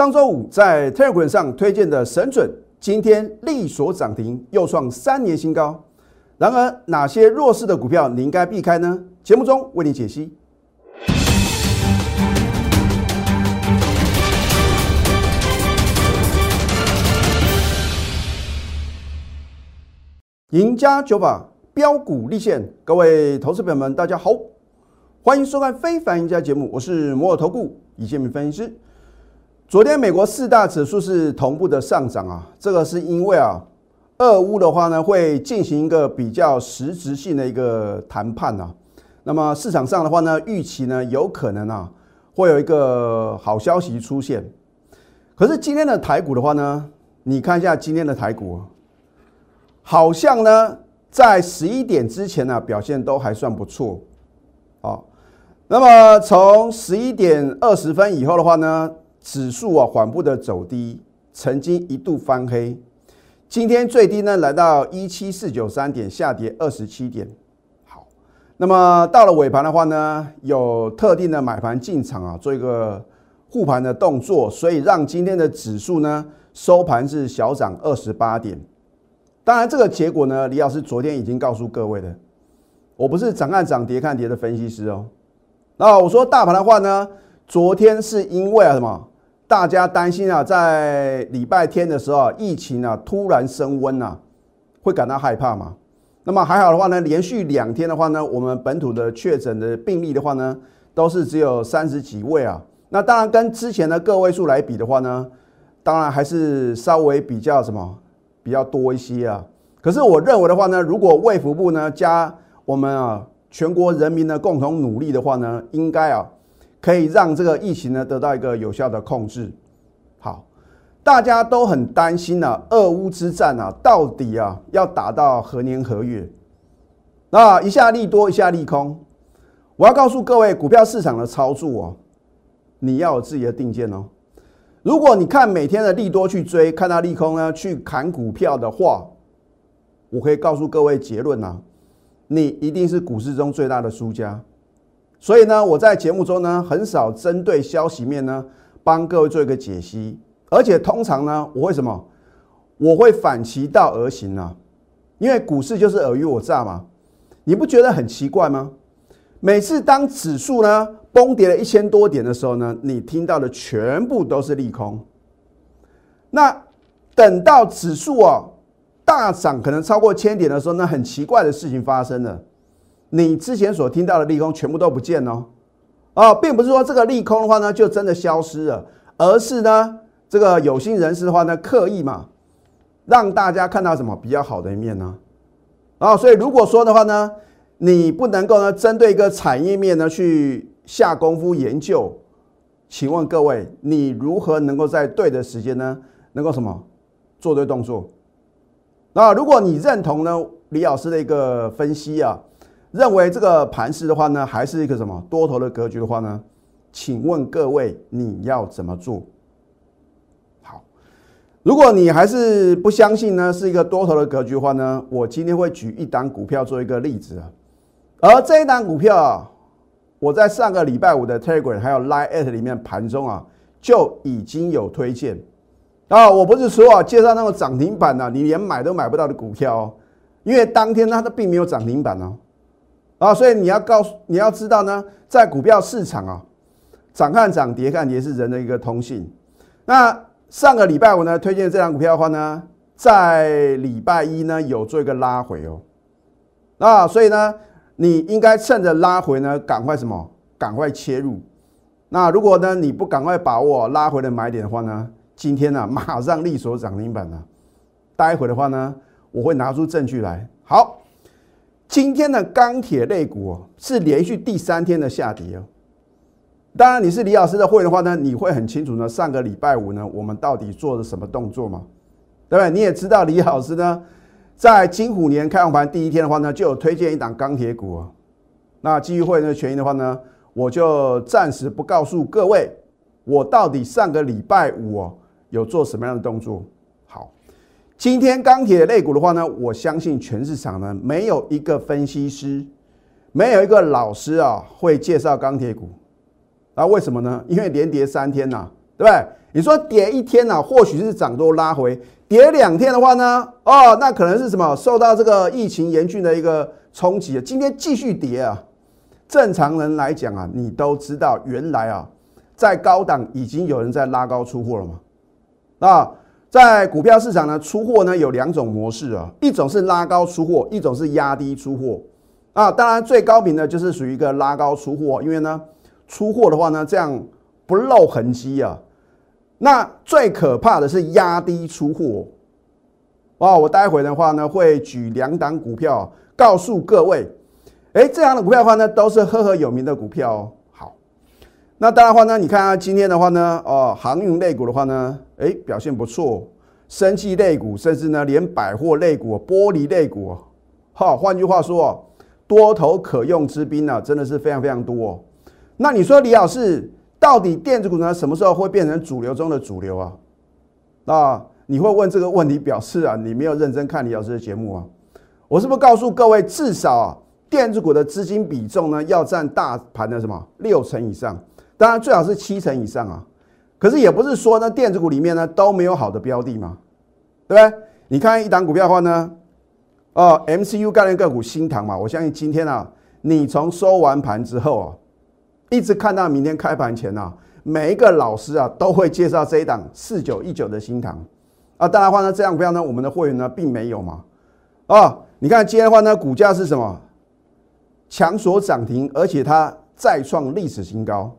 上周五在 Telegram 上推荐的神准，今天力所涨停，又创三年新高。然而，哪些弱势的股票你应该避开呢？节目中为你解析。赢家九法标股立现，各位投资朋友们，大家好，欢迎收看《非凡赢家》节目，我是摩尔投顾李建明分析师。昨天美国四大指数是同步的上涨啊，这个是因为啊，俄乌的话呢会进行一个比较实质性的一个谈判啊。那么市场上的话呢，预期呢有可能啊会有一个好消息出现。可是今天的台股的话呢，你看一下今天的台股。好像呢，在十一点之前呢，表现都还算不错，好，那么从十一点二十分以后的话呢，指数啊缓步的走低，曾经一度翻黑，今天最低呢来到一七四九三点，下跌二十七点，好，那么到了尾盘的话呢，有特定的买盘进场啊，做一个护盘的动作，所以让今天的指数呢收盘是小涨二十八点。当然，这个结果呢，李老师昨天已经告诉各位的，我不是涨看涨跌看跌的分析师哦。那我说大盘的话呢，昨天是因为啊什么？大家担心啊，在礼拜天的时候，疫情啊突然升温啊，会感到害怕嘛？那么还好的话呢，连续两天的话呢，我们本土的确诊的病例的话呢，都是只有三十几位啊。那当然跟之前的个位数来比的话呢，当然还是稍微比较什么？比较多一些啊，可是我认为的话呢，如果卫福部呢加我们啊全国人民的共同努力的话呢，应该啊可以让这个疫情呢得到一个有效的控制。好，大家都很担心呢，俄乌之战啊，到底啊要打到何年何月？那一下利多，一下利空，我要告诉各位，股票市场的操作哦，你要有自己的定见哦。如果你看每天的利多去追，看到利空呢去砍股票的话，我可以告诉各位结论啊，你一定是股市中最大的输家。所以呢，我在节目中呢很少针对消息面呢帮各位做一个解析，而且通常呢我会什么？我会反其道而行啊，因为股市就是尔虞我诈嘛，你不觉得很奇怪吗？每次当指数呢？崩跌了一千多点的时候呢，你听到的全部都是利空。那等到指数啊大涨，可能超过千点的时候，那很奇怪的事情发生了，你之前所听到的利空全部都不见哦。哦，并不是说这个利空的话呢就真的消失了，而是呢这个有心人士的话呢刻意嘛让大家看到什么比较好的一面呢？啊，所以如果说的话呢，你不能够呢针对一个产业面呢去。下功夫研究，请问各位，你如何能够在对的时间呢，能够什么做对动作？那如果你认同呢李老师的一个分析啊，认为这个盘势的话呢，还是一个什么多头的格局的话呢？请问各位你要怎么做？好，如果你还是不相信呢，是一个多头的格局的话呢，我今天会举一档股票做一个例子啊，而这一档股票啊。我在上个礼拜五的 Telegram 还有 Line at 里面盘中啊，就已经有推荐啊。我不是说啊，介绍那个涨停板呢，你连买都买不到的股票哦，因为当天它都并没有涨停板哦。啊，啊所以你要告诉你要知道呢，在股票市场啊，涨看涨跌看跌是人的一个通性。那上个礼拜五呢，推荐这张股票的话呢，在礼拜一呢有做一个拉回哦。啊，所以呢。你应该趁着拉回呢，赶快什么？赶快切入。那如果呢，你不赶快把握拉回的买点的话呢，今天呢，马上力所涨停板了。待会的话呢，我会拿出证据来。好，今天的钢铁类股哦，是连续第三天的下跌哦。当然，你是李老师的会员的话呢，你会很清楚呢。上个礼拜五呢，我们到底做了什么动作吗？对不对？你也知道李老师呢。在金虎年开放盘第一天的话呢，就有推荐一档钢铁股啊。那基于会员的权益的话呢，我就暂时不告诉各位，我到底上个礼拜五哦有做什么样的动作。今天钢铁类股的话呢，我相信全市场呢没有一个分析师，没有一个老师啊会介绍钢铁股。那为什么呢？因为连跌三天呐，对不对？你说跌一天呢，或许是涨多拉回；跌两天的话呢，哦，那可能是什么？受到这个疫情严峻的一个冲击，今天继续跌啊。正常人来讲啊，你都知道，原来啊，在高档已经有人在拉高出货了嘛。啊，在股票市场呢，出货呢有两种模式啊，一种是拉高出货，一种是压低出货。啊，当然最高频的就是属于一个拉高出货，因为呢，出货的话呢，这样不露痕迹啊。那最可怕的是压低出货。哦，我待会的话呢，会举两档股票告诉各位。哎，这样的股票的话呢，都是赫赫有名的股票哦。那当然话呢，你看啊，今天的话呢，哦，航运类股的话呢，哎，表现不错，生气类股，甚至呢，连百货类股、玻璃类股，哈，换句话说，多头可用之兵呢，真的是非常非常多。那你说李老师，到底电子股呢，什么时候会变成主流中的主流啊？那你会问这个问题，表示啊，你没有认真看李老师的节目啊？我是不是告诉各位，至少啊？电子股的资金比重呢，要占大盘的什么六成以上？当然最好是七成以上啊。可是也不是说呢，电子股里面呢都没有好的标的嘛，对不对？你看一档股票的话呢，哦，MCU 概念个股新塘嘛，我相信今天啊，你从收完盘之后啊，一直看到明天开盘前啊，每一个老师啊都会介绍这一档四九一九的新塘啊。当然话呢，这样股票呢，我们的会员呢并没有嘛。啊，你看今天的话呢，股价是什么？强所涨停，而且它再创历史新高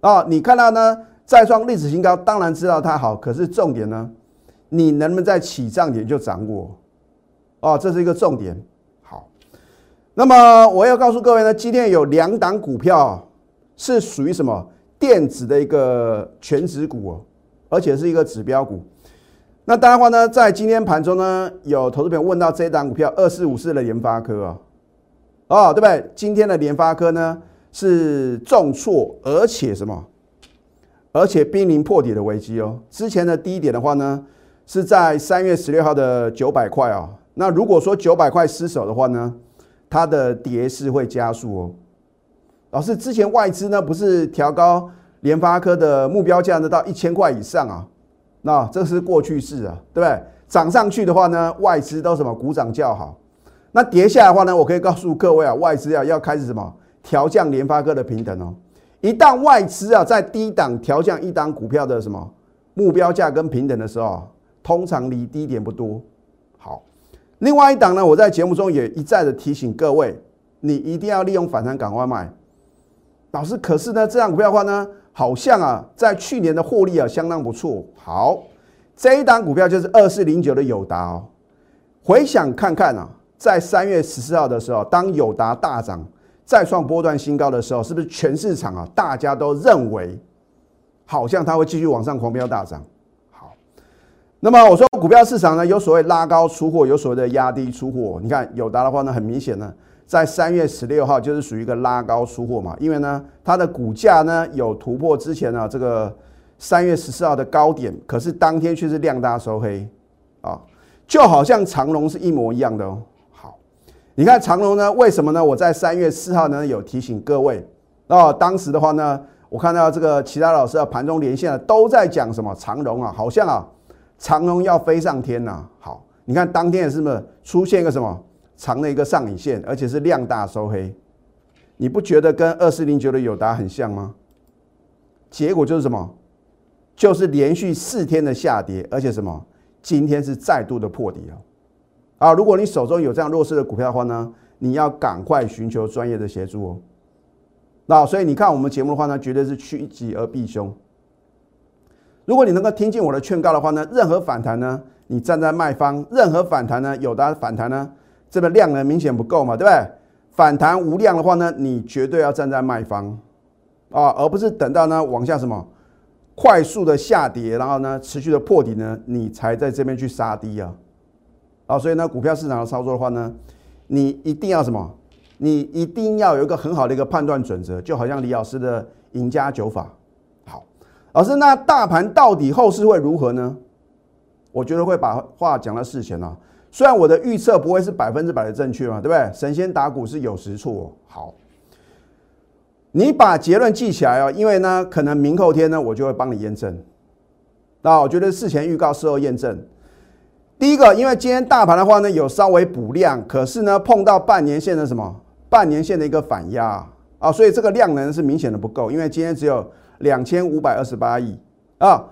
啊！你看到呢？再创历史新高，当然知道它好。可是重点呢，你能不能在起涨点就掌握？哦，这是一个重点。好，那么我要告诉各位呢，今天有两档股票是属于什么电子的一个全指股哦，而且是一个指标股。那当然话呢，在今天盘中呢，有投资朋友问到这一档股票二四五四的联发科啊。哦，对不对？今天的联发科呢是重挫，而且什么？而且濒临破底的危机哦。之前的低点的话呢，是在三月十六号的九百块啊。那如果说九百块失守的话呢，它的跌势会加速哦。老师，之前外资呢不是调高联发科的目标价呢到一千块以上啊？那这是过去式啊，对不对？涨上去的话呢，外资都什么鼓掌叫好。那跌下来的话呢，我可以告诉各位啊，外资啊要开始什么调降联发科的平等哦。一旦外资啊在低档调降一档股票的什么目标价跟平等的时候，通常离低点不多。好，另外一档呢，我在节目中也一再的提醒各位，你一定要利用反弹赶快卖。老师，可是呢，这档股票的话呢，好像啊在去年的获利啊相当不错。好，这一档股票就是二四零九的友达哦。回想看看啊。在三月十四号的时候，当友达大涨、再创波段新高的时候，是不是全市场啊，大家都认为好像它会继续往上狂飙大涨？好，那么我说股票市场呢，有所谓拉高出货，有所谓的压低出货。你看友达的话呢，很明显呢，在三月十六号就是属于一个拉高出货嘛，因为呢，它的股价呢有突破之前呢这个三月十四号的高点，可是当天却是量大收黑啊，就好像长龙是一模一样的哦。你看长隆呢？为什么呢？我在三月四号呢有提醒各位哦。当时的话呢，我看到这个其他老师啊盘中连线啊，都在讲什么长隆啊，好像啊长隆要飞上天呐。好，你看当天也是不是出现一个什么长的一个上影线，而且是量大收黑？你不觉得跟二四零九的友达很像吗？结果就是什么？就是连续四天的下跌，而且什么？今天是再度的破底了。啊，如果你手中有这样弱势的股票的话呢，你要赶快寻求专业的协助哦。那所以你看我们节目的话呢，绝对是趋吉而避凶。如果你能够听进我的劝告的话呢，任何反弹呢，你站在卖方；任何反弹呢，有的反弹呢，这个量呢明显不够嘛，对不对？反弹无量的话呢，你绝对要站在卖方啊，而不是等到呢往下什么快速的下跌，然后呢持续的破底呢，你才在这边去杀低啊。啊，所以呢，股票市场的操作的话呢，你一定要什么？你一定要有一个很好的一个判断准则，就好像李老师的赢家九法。好，老师，那大盘到底后市会如何呢？我觉得会把话讲到事前啊。虽然我的预测不会是百分之百的正确嘛，对不对？神仙打鼓是有时错。好，你把结论记起来哦，因为呢，可能明后天呢，我就会帮你验证。那我觉得事前预告，事后验证。第一个，因为今天大盘的话呢，有稍微补量，可是呢，碰到半年线的什么半年线的一个反压啊，所以这个量能是明显的不够，因为今天只有两千五百二十八亿啊。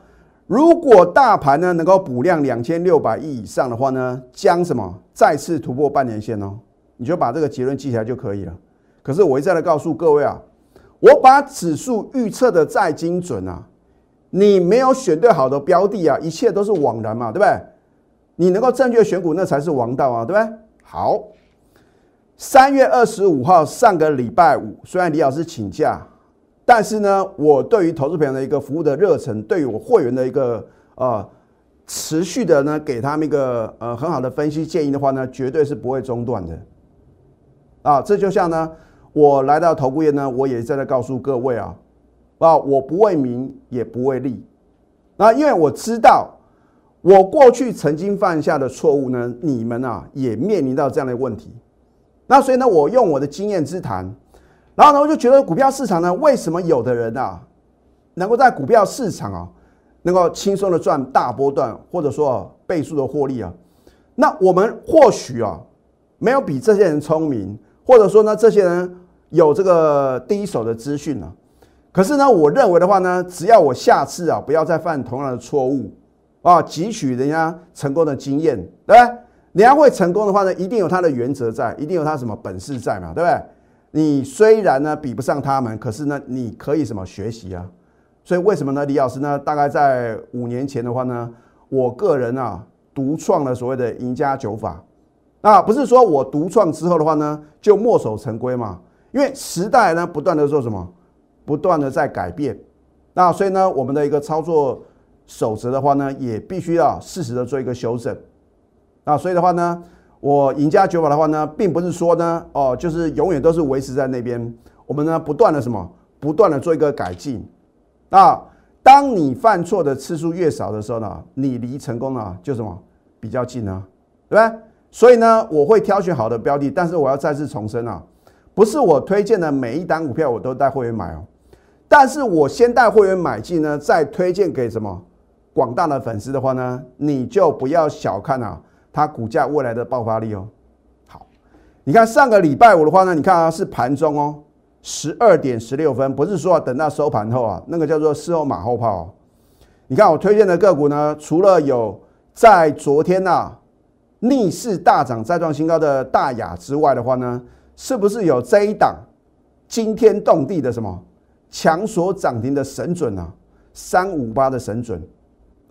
如果大盘呢能够补量两千六百亿以上的话呢，将什么再次突破半年线哦，你就把这个结论记起来就可以了。可是我一再的告诉各位啊，我把指数预测的再精准啊，你没有选对好的标的啊，一切都是枉然嘛，对不对？你能够正确选股，那才是王道啊，对不对？好，三月二十五号上个礼拜五，虽然李老师请假，但是呢，我对于投资朋友的一个服务的热忱，对于我会员的一个呃持续的呢，给他们一个呃很好的分析建议的话呢，绝对是不会中断的。啊，这就像呢，我来到投顾业呢，我也在这告诉各位啊，啊，我不为名也不为利，那因为我知道。我过去曾经犯下的错误呢，你们啊也面临到这样的问题。那所以呢，我用我的经验之谈，然后呢，我就觉得股票市场呢，为什么有的人啊，能够在股票市场啊，能够轻松的赚大波段，或者说倍数的获利啊？那我们或许啊，没有比这些人聪明，或者说呢，这些人有这个第一手的资讯啊。可是呢，我认为的话呢，只要我下次啊，不要再犯同样的错误。啊，汲取人家成功的经验，对不对？人家会成功的话呢，一定有他的原则在，一定有他什么本事在嘛，对不对？你虽然呢比不上他们，可是呢你可以什么学习啊？所以为什么呢？李老师呢，大概在五年前的话呢，我个人啊独创了所谓的赢家九法，那，不是说我独创之后的话呢就墨守成规嘛？因为时代呢不断的做什么，不断的在改变，那所以呢我们的一个操作。守则的话呢，也必须要适时的做一个修正啊，所以的话呢，我赢家九法的话呢，并不是说呢，哦，就是永远都是维持在那边，我们呢不断的什么，不断的做一个改进啊。当你犯错的次数越少的时候呢，你离成功呢就什么比较近呢，对不对？所以呢，我会挑选好的标的，但是我要再次重申啊，不是我推荐的每一单股票我都带会员买哦，但是我先带会员买进呢，再推荐给什么？广大的粉丝的话呢，你就不要小看啊，它股价未来的爆发力哦。好，你看上个礼拜五的话呢，你看啊是盘中哦，十二点十六分，不是说等到收盘后啊，那个叫做事后马后炮。你看我推荐的个股呢，除了有在昨天呐逆势大涨再创新高的大雅之外的话呢，是不是有这一档惊天动地的什么强所涨停的神准啊？三五八的神准。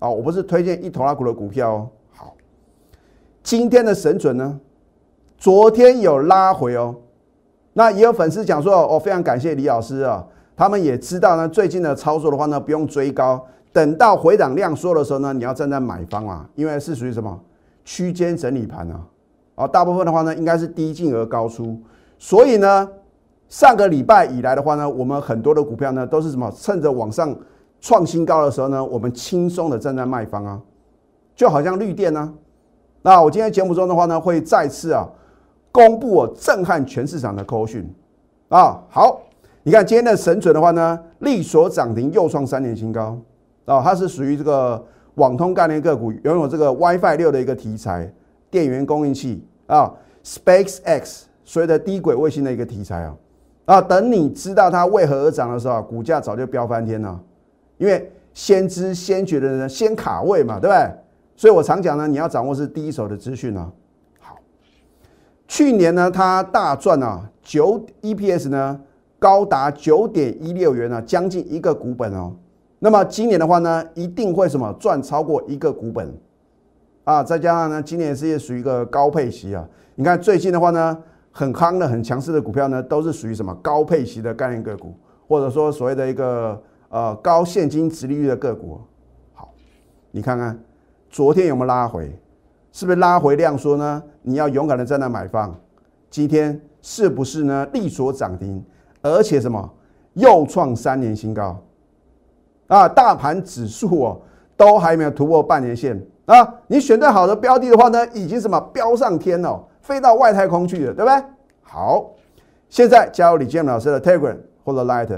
啊，我不是推荐一头拉股的股票哦。好，今天的神准呢，昨天有拉回哦。那也有粉丝讲说，哦，非常感谢李老师啊，他们也知道呢，最近的操作的话呢，不用追高，等到回档量缩的时候呢，你要站在买方啊，因为是属于什么区间整理盘啊。啊，大部分的话呢，应该是低进而高出，所以呢，上个礼拜以来的话呢，我们很多的股票呢，都是什么趁着往上。创新高的时候呢，我们轻松的站在卖方啊，就好像绿电呢。那我今天节目中的话呢，会再次啊公布我震撼全市场的口讯啊。好，你看今天的神准的话呢，力所涨停又创三年新高啊。它是属于这个网通概念个股，拥有这个 WiFi 六的一个题材，电源供应器啊，SpaceX 所谓的低轨卫星的一个题材啊。啊，等你知道它为何而涨的时候，股价早就飙翻天了。因为先知先觉的人先卡位嘛，对不对？所以我常讲呢，你要掌握是第一手的资讯啊。好，去年呢，它大赚啊，九 EPS 呢高达九点一六元啊，将近一个股本哦。那么今年的话呢，一定会什么赚超过一个股本啊？再加上呢，今年是也属于一个高配息啊。你看最近的话呢，很夯的、很强势的股票呢，都是属于什么高配息的概念个股，或者说所谓的一个。呃，高现金值利率的个股，好，你看看昨天有没有拉回？是不是拉回量缩呢？你要勇敢的在那买方。今天是不是呢？力所涨停，而且什么又创三年新高啊！大盘指数哦，都还没有突破半年线啊！你选对好的标的的话呢，已经什么飙上天了，飞到外太空去了，对不对？好，现在加入李建老师的 Telegram。或者 Light。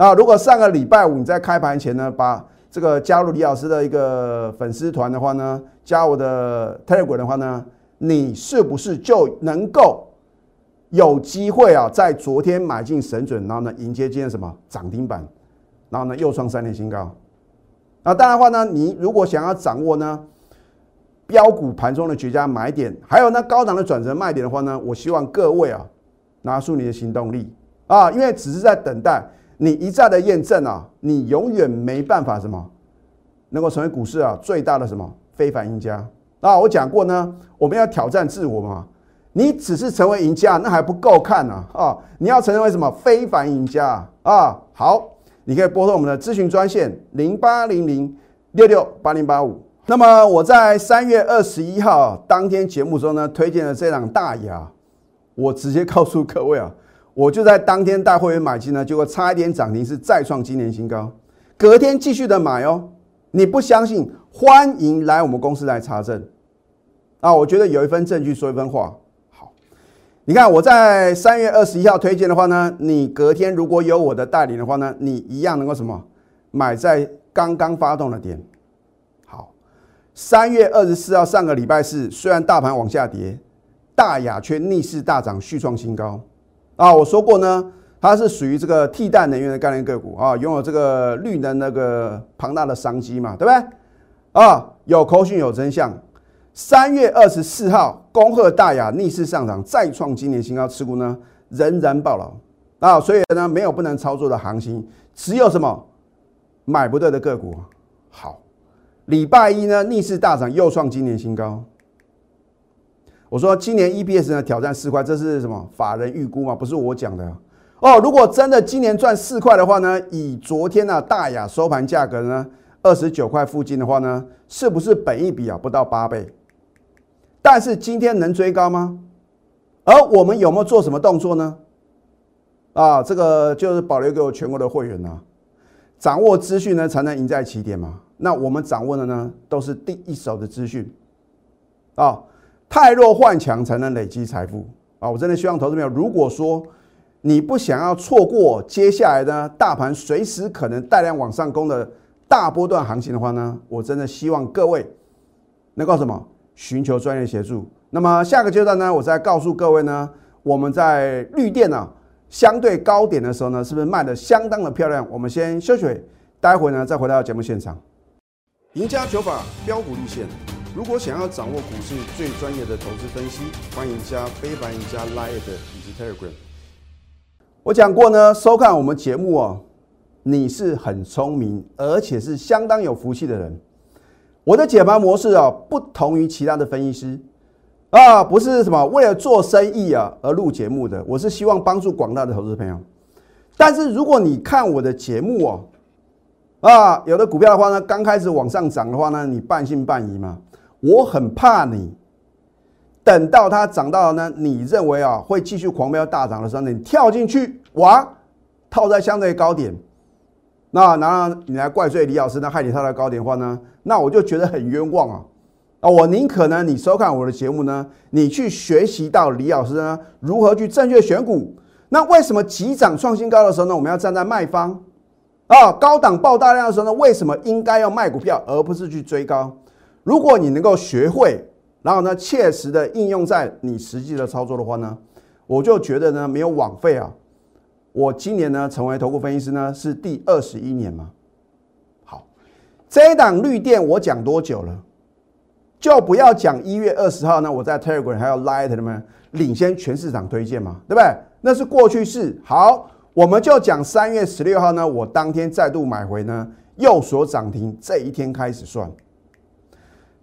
那如果上个礼拜五你在开盘前呢，把这个加入李老师的一个粉丝团的话呢，加我的 Telegram 的话呢，你是不是就能够有机会啊，在昨天买进神准，然后呢迎接今天什么涨停板，然后呢又创三年新高。那当然的话呢，你如果想要掌握呢标股盘中的绝佳买点，还有呢高档的转折卖点的话呢，我希望各位啊拿出你的行动力啊，因为只是在等待。你一再的验证啊，你永远没办法什么能够成为股市啊最大的什么非凡赢家啊！我讲过呢，我们要挑战自我嘛。你只是成为赢家那还不够看呢啊！你要成为什么非凡赢家啊？好，你可以拨通我们的咨询专线零八零零六六八零八五。那么我在三月二十一号当天节目中呢，推荐了这档大牙，我直接告诉各位啊。我就在当天带会员买进呢，结果差一点涨停，是再创今年新高。隔天继续的买哦，你不相信？欢迎来我们公司来查证啊！我觉得有一份证据说一分话。好，你看我在三月二十一号推荐的话呢，你隔天如果有我的带领的话呢，你一样能够什么买在刚刚发动的点。好，三月二十四号上个礼拜四，虽然大盘往下跌，大雅却逆势大涨，续创新高。啊，我说过呢，它是属于这个替代能源的概念个股啊，拥有这个绿能那个庞大的商机嘛，对不对？啊，有口讯有真相。三月二十四号，恭贺大雅逆势上涨，再创今年新高，持股呢仍然爆了啊，所以呢没有不能操作的行情，只有什么买不对的个股。好，礼拜一呢逆势大涨，又创今年新高。我说今年 EPS 呢挑战四块，这是什么？法人预估嘛，不是我讲的哦。如果真的今年赚四块的话呢，以昨天呢大雅收盘价格呢二十九块附近的话呢，是不是本一比啊不到八倍？但是今天能追高吗？而我们有没有做什么动作呢？啊，这个就是保留给我全国的会员呐，掌握资讯呢才能赢在起点嘛。那我们掌握的呢都是第一手的资讯啊。太弱换强才能累积财富啊！我真的希望投资朋友，如果说你不想要错过接下来的大盘随时可能带量往上攻的大波段行情的话呢，我真的希望各位能够什么寻求专业协助。那么下个阶段呢，我再告诉各位呢，我们在绿电呢相对高点的时候呢，是不是卖的相当的漂亮？我们先休息，待会呢再回到节目现场。赢家九法标股立线。如果想要掌握股市最专业的投资分析，欢迎加非凡、加 Line 以及 Telegram。我讲过呢，收看我们节目哦，你是很聪明，而且是相当有福气的人。我的解盘模式啊，不同于其他的分析师啊，不是什么为了做生意啊而录节目的，我是希望帮助广大的投资朋友。但是如果你看我的节目哦，啊，有的股票的话呢，刚开始往上涨的话呢，你半信半疑嘛。我很怕你，等到它涨到呢，你认为啊会继续狂飙大涨的时候，你跳进去哇，套在相对高点，那然后你来怪罪李老师，那害你套在高点的话呢，那我就觉得很冤枉啊！啊，我宁可呢，你收看我的节目呢，你去学习到李老师呢如何去正确选股。那为什么急涨创新高的时候呢，我们要站在卖方啊？高档爆大量的时候呢，为什么应该要卖股票，而不是去追高？如果你能够学会，然后呢，切实的应用在你实际的操作的话呢，我就觉得呢没有枉费啊。我今年呢成为投顾分析师呢是第二十一年嘛。好，这一档绿电我讲多久了？就不要讲一月二十号呢，我在 Telegram 还有 Light 他们领先全市场推荐嘛，对不对？那是过去式。好，我们就讲三月十六号呢，我当天再度买回呢，右所涨停这一天开始算。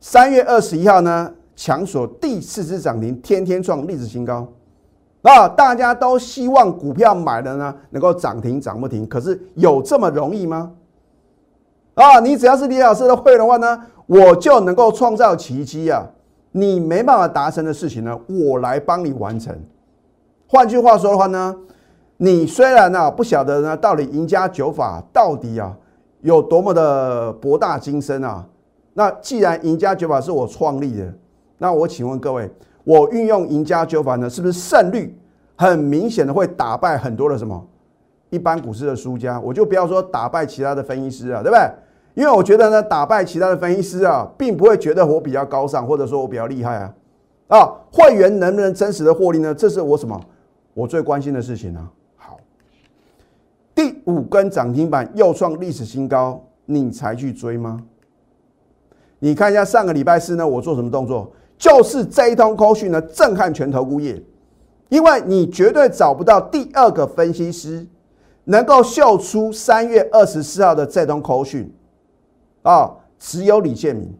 三月二十一号呢，强锁第四次涨停，天天创历史新高。啊，大家都希望股票买了呢，能够涨停涨不停。可是有这么容易吗？啊，你只要是李老师的会的话呢，我就能够创造奇迹啊！你没办法达成的事情呢，我来帮你完成。换句话说的话呢，你虽然呢不晓得呢，到底赢家九法到底啊有多么的博大精深啊？那既然赢家九法是我创立的，那我请问各位，我运用赢家九法呢，是不是胜率很明显的会打败很多的什么一般股市的输家，我就不要说打败其他的分析师啊，对不对？因为我觉得呢，打败其他的分析师啊，并不会觉得我比较高尚，或者说我比较厉害啊。啊，会员能不能真实的获利呢？这是我什么？我最关心的事情呢。好，第五根涨停板又创历史新高，你才去追吗？你看一下上个礼拜四呢，我做什么动作？就是这一通口讯呢，震撼全投顾业，因为你绝对找不到第二个分析师能够秀出三月二十四号的这通口讯。啊，只有李建明，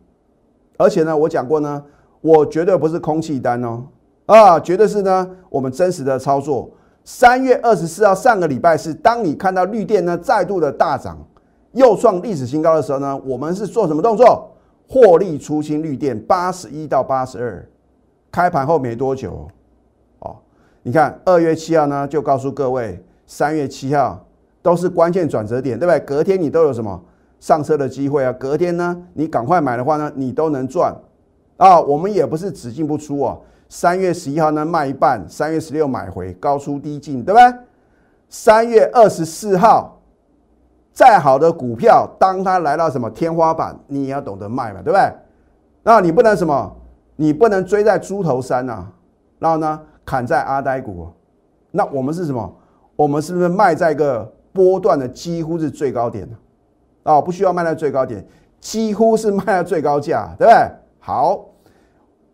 而且呢，我讲过呢，我绝对不是空气单哦，啊，绝对是呢，我们真实的操作。三月二十四号，上个礼拜是当你看到绿电呢再度的大涨，又创历史新高的时候呢，我们是做什么动作？获利出清绿电八十一到八十二，开盘后没多久，哦，你看二月七号呢，就告诉各位，三月七号都是关键转折点，对不对？隔天你都有什么？上车的机会啊，隔天呢，你赶快买的话呢，你都能赚啊。我们也不是只进不出哦。三月十一号呢卖一半，三月十六买回，高出低进，对不对？三月二十四号，再好的股票，当它来到什么天花板，你也要懂得卖嘛，对不对？那你不能什么？你不能追在猪头山呐，然后呢砍在阿呆股。那我们是什么？我们是不是卖在一个波段的几乎是最高点呢？哦，不需要卖在最高点，几乎是卖在最高价，对不对？好，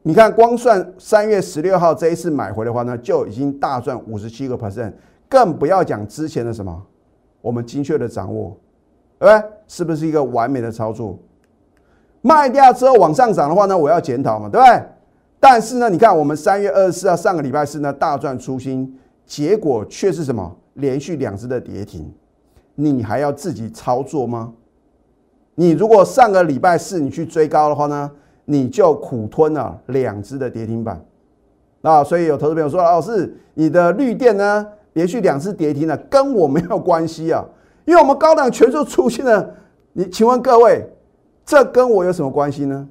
你看，光算三月十六号这一次买回的话呢，就已经大赚五十七个 percent，更不要讲之前的什么，我们精确的掌握，对不对？是不是一个完美的操作？卖掉之后往上涨的话呢，我要检讨嘛，对不对？但是呢，你看我们三月二十四号上个礼拜四呢大赚出新，结果却是什么？连续两只的跌停，你还要自己操作吗？你如果上个礼拜四你去追高的话呢，你就苦吞了两只的跌停板啊！所以有投资朋友说：“老师，你的绿电呢连续两次跌停了，跟我没有关系啊，因为我们高档全数出现了。你请问各位，这跟我有什么关系呢？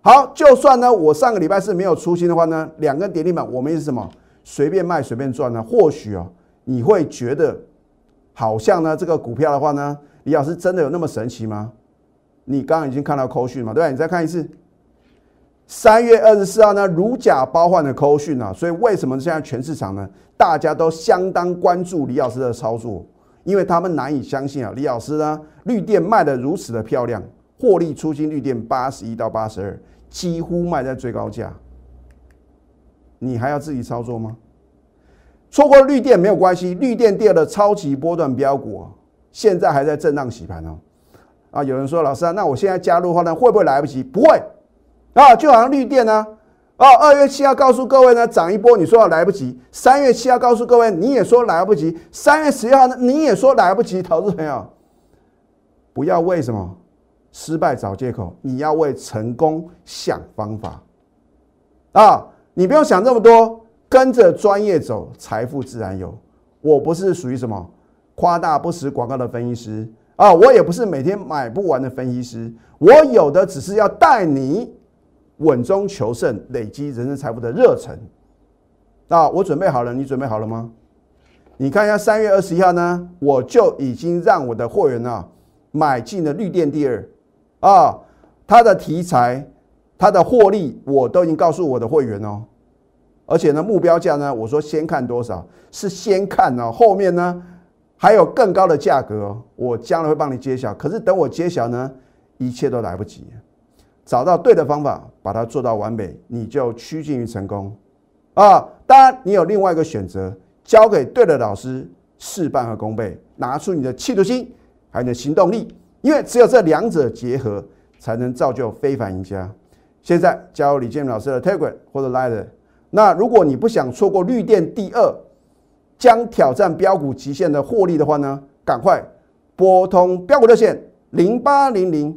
好，就算呢我上个礼拜四没有出新的话呢，两根跌停板我们是什么随便卖随便赚呢？或许啊，你会觉得好像呢这个股票的话呢，李老师真的有那么神奇吗？你刚刚已经看到扣讯嘛？对吧？你再看一次，三月二十四号呢，如假包换的扣讯啊！所以为什么现在全市场呢，大家都相当关注李老师的操作？因为他们难以相信啊，李老师呢，绿电卖的如此的漂亮，获利出金绿电八十一到八十二，几乎卖在最高价，你还要自己操作吗？错过绿电没有关系，绿电第二的超级波段标股，现在还在震荡洗盘哦。啊，有人说老师啊，那我现在加入的话呢，会不会来不及？不会啊，就好像绿电呢，哦，二月七号告诉各位呢，涨一波，你说来不及；三月七号告诉各位，你也说来不及；三月十一号呢，你也说来不及。投资朋友，不要为什么失败找借口，你要为成功想方法啊！你不用想这么多，跟着专业走，财富自然有。我不是属于什么夸大不实广告的分析师。啊，我也不是每天买不完的分析师，我有的只是要带你稳中求胜，累积人生财富的热忱。啊，我准备好了，你准备好了吗？你看一下三月二十一号呢，我就已经让我的会员啊买进了绿电第二，啊，它的题材、它的获利我都已经告诉我的会员哦，而且呢目标价呢，我说先看多少，是先看呢，后面呢。还有更高的价格，我将来会帮你揭晓。可是等我揭晓呢，一切都来不及。找到对的方法，把它做到完美，你就趋近于成功啊！当然，你有另外一个选择，交给对的老师，事半而功倍。拿出你的企图心，还有你的行动力，因为只有这两者结合，才能造就非凡赢家。现在加入李建明老师的 Telegram 或者 Line。那如果你不想错过绿电第二。将挑战标股极限的获利的话呢，赶快拨通标股热线零八零零